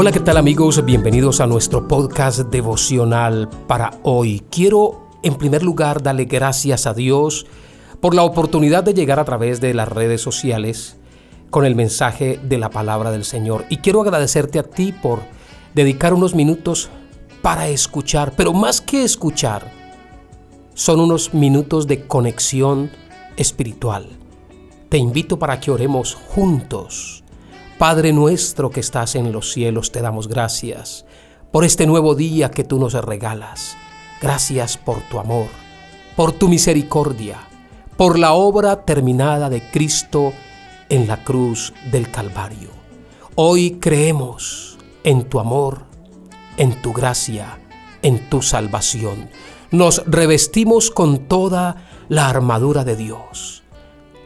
Hola, ¿qué tal amigos? Bienvenidos a nuestro podcast devocional para hoy. Quiero en primer lugar darle gracias a Dios por la oportunidad de llegar a través de las redes sociales con el mensaje de la palabra del Señor. Y quiero agradecerte a ti por dedicar unos minutos para escuchar, pero más que escuchar, son unos minutos de conexión espiritual. Te invito para que oremos juntos. Padre nuestro que estás en los cielos, te damos gracias por este nuevo día que tú nos regalas. Gracias por tu amor, por tu misericordia, por la obra terminada de Cristo en la cruz del Calvario. Hoy creemos en tu amor, en tu gracia, en tu salvación. Nos revestimos con toda la armadura de Dios.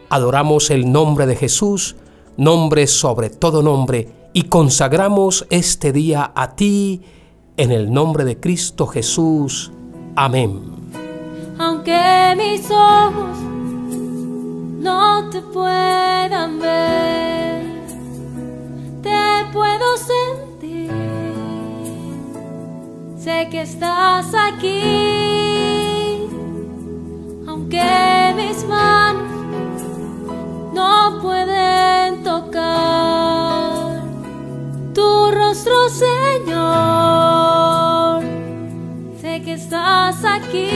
Adoramos el nombre de Jesús, nombre sobre todo nombre, y consagramos este día a ti, en el nombre de Cristo Jesús. Amén. Aunque mis ojos no te puedan ver, te puedo sentir. Sé que estás aquí, aunque Señor. Sé que estás aquí.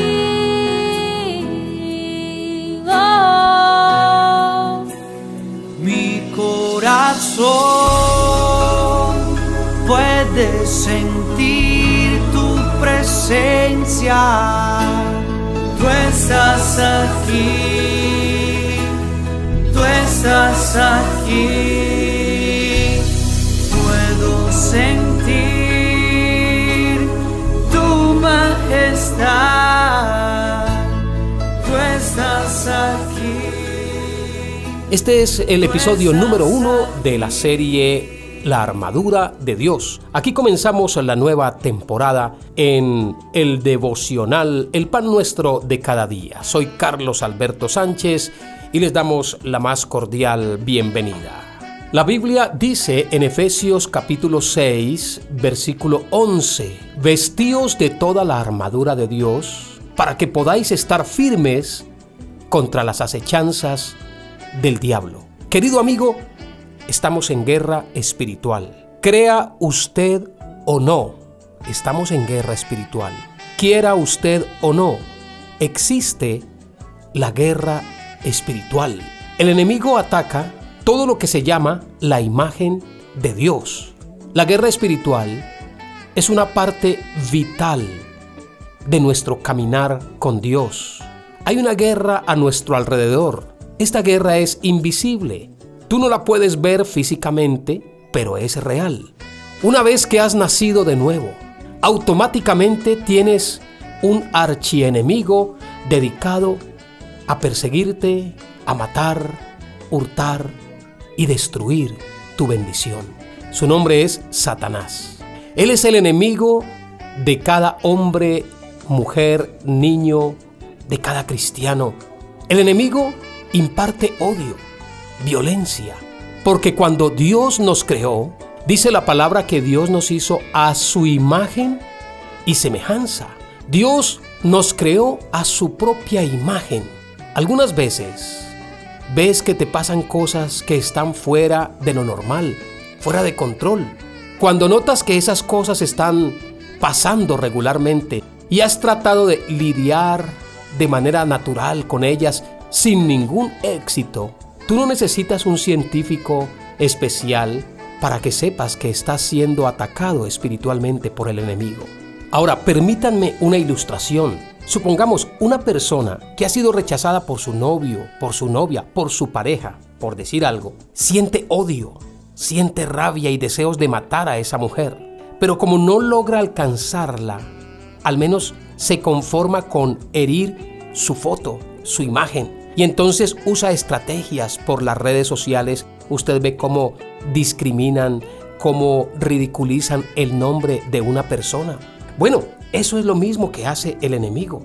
Oh. Mi corazón puede sentir tu presencia. Tú estás aquí, tú estás aquí. Este es el episodio número uno de la serie La armadura de Dios. Aquí comenzamos la nueva temporada en el devocional El pan nuestro de cada día. Soy Carlos Alberto Sánchez y les damos la más cordial bienvenida. La Biblia dice en Efesios capítulo 6, versículo 11, vestíos de toda la armadura de Dios para que podáis estar firmes contra las acechanzas del diablo. Querido amigo, estamos en guerra espiritual. Crea usted o no, estamos en guerra espiritual. Quiera usted o no, existe la guerra espiritual. El enemigo ataca todo lo que se llama la imagen de Dios. La guerra espiritual es una parte vital de nuestro caminar con Dios. Hay una guerra a nuestro alrededor. Esta guerra es invisible. Tú no la puedes ver físicamente, pero es real. Una vez que has nacido de nuevo, automáticamente tienes un archienemigo dedicado a perseguirte, a matar, hurtar y destruir tu bendición. Su nombre es Satanás. Él es el enemigo de cada hombre, mujer, niño, de cada cristiano. El enemigo imparte odio, violencia, porque cuando Dios nos creó, dice la palabra que Dios nos hizo a su imagen y semejanza. Dios nos creó a su propia imagen. Algunas veces ves que te pasan cosas que están fuera de lo normal, fuera de control. Cuando notas que esas cosas están pasando regularmente y has tratado de lidiar de manera natural con ellas sin ningún éxito, tú no necesitas un científico especial para que sepas que estás siendo atacado espiritualmente por el enemigo. Ahora, permítanme una ilustración. Supongamos una persona que ha sido rechazada por su novio, por su novia, por su pareja, por decir algo, siente odio, siente rabia y deseos de matar a esa mujer, pero como no logra alcanzarla, al menos se conforma con herir su foto, su imagen, y entonces usa estrategias por las redes sociales. Usted ve cómo discriminan, cómo ridiculizan el nombre de una persona. Bueno, eso es lo mismo que hace el enemigo.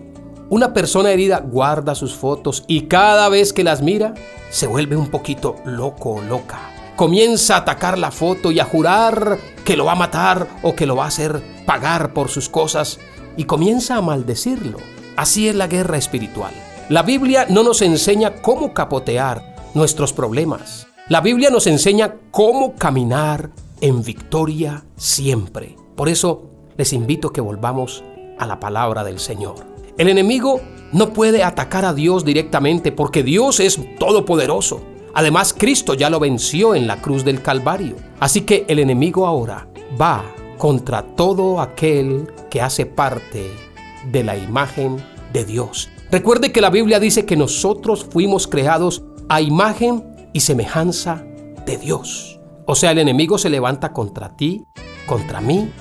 Una persona herida guarda sus fotos y cada vez que las mira se vuelve un poquito loco o loca. comienza a atacar la foto y a jurar que lo va a matar o que lo va a hacer pagar por sus cosas y comienza a maldecirlo. Así es la guerra espiritual. La Biblia no nos enseña cómo capotear nuestros problemas. La Biblia nos enseña cómo caminar en victoria siempre. Por eso les invito a que volvamos a la palabra del Señor. El enemigo no puede atacar a Dios directamente porque Dios es todopoderoso. Además, Cristo ya lo venció en la cruz del Calvario. Así que el enemigo ahora va contra todo aquel que hace parte de la imagen de Dios. Recuerde que la Biblia dice que nosotros fuimos creados a imagen y semejanza de Dios. O sea, el enemigo se levanta contra ti, contra mí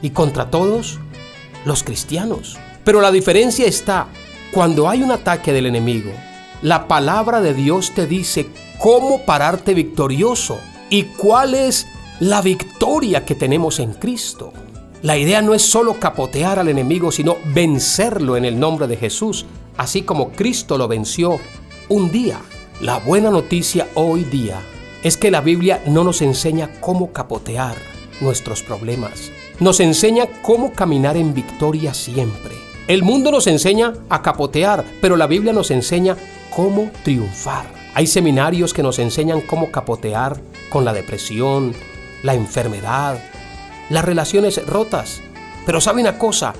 y contra todos los cristianos. Pero la diferencia está cuando hay un ataque del enemigo. La palabra de Dios te dice cómo pararte victorioso y cuál es la victoria que tenemos en Cristo. La idea no es solo capotear al enemigo, sino vencerlo en el nombre de Jesús, así como Cristo lo venció un día. La buena noticia hoy día es que la Biblia no nos enseña cómo capotear nuestros problemas, nos enseña cómo caminar en victoria siempre. El mundo nos enseña a capotear, pero la Biblia nos enseña cómo triunfar. Hay seminarios que nos enseñan cómo capotear con la depresión, la enfermedad, las relaciones rotas. Pero sabe una cosa,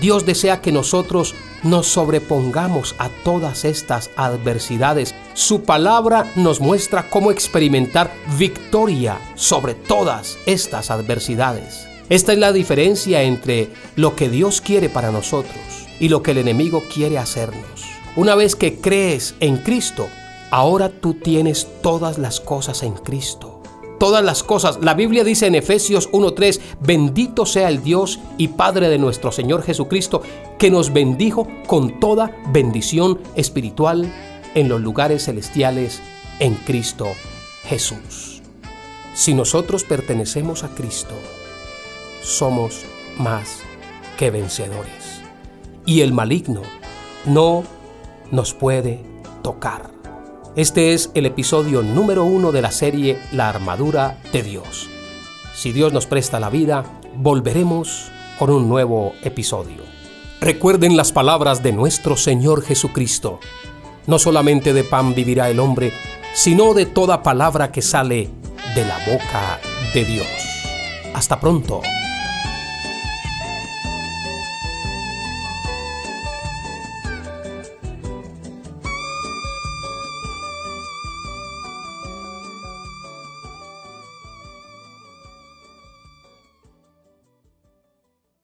Dios desea que nosotros nos sobrepongamos a todas estas adversidades. Su palabra nos muestra cómo experimentar victoria sobre todas estas adversidades. Esta es la diferencia entre lo que Dios quiere para nosotros y lo que el enemigo quiere hacernos. Una vez que crees en Cristo, ahora tú tienes todas las cosas en Cristo todas las cosas. La Biblia dice en Efesios 1.3, bendito sea el Dios y Padre de nuestro Señor Jesucristo, que nos bendijo con toda bendición espiritual en los lugares celestiales en Cristo Jesús. Si nosotros pertenecemos a Cristo, somos más que vencedores. Y el maligno no nos puede tocar. Este es el episodio número uno de la serie La armadura de Dios. Si Dios nos presta la vida, volveremos con un nuevo episodio. Recuerden las palabras de nuestro Señor Jesucristo. No solamente de pan vivirá el hombre, sino de toda palabra que sale de la boca de Dios. Hasta pronto.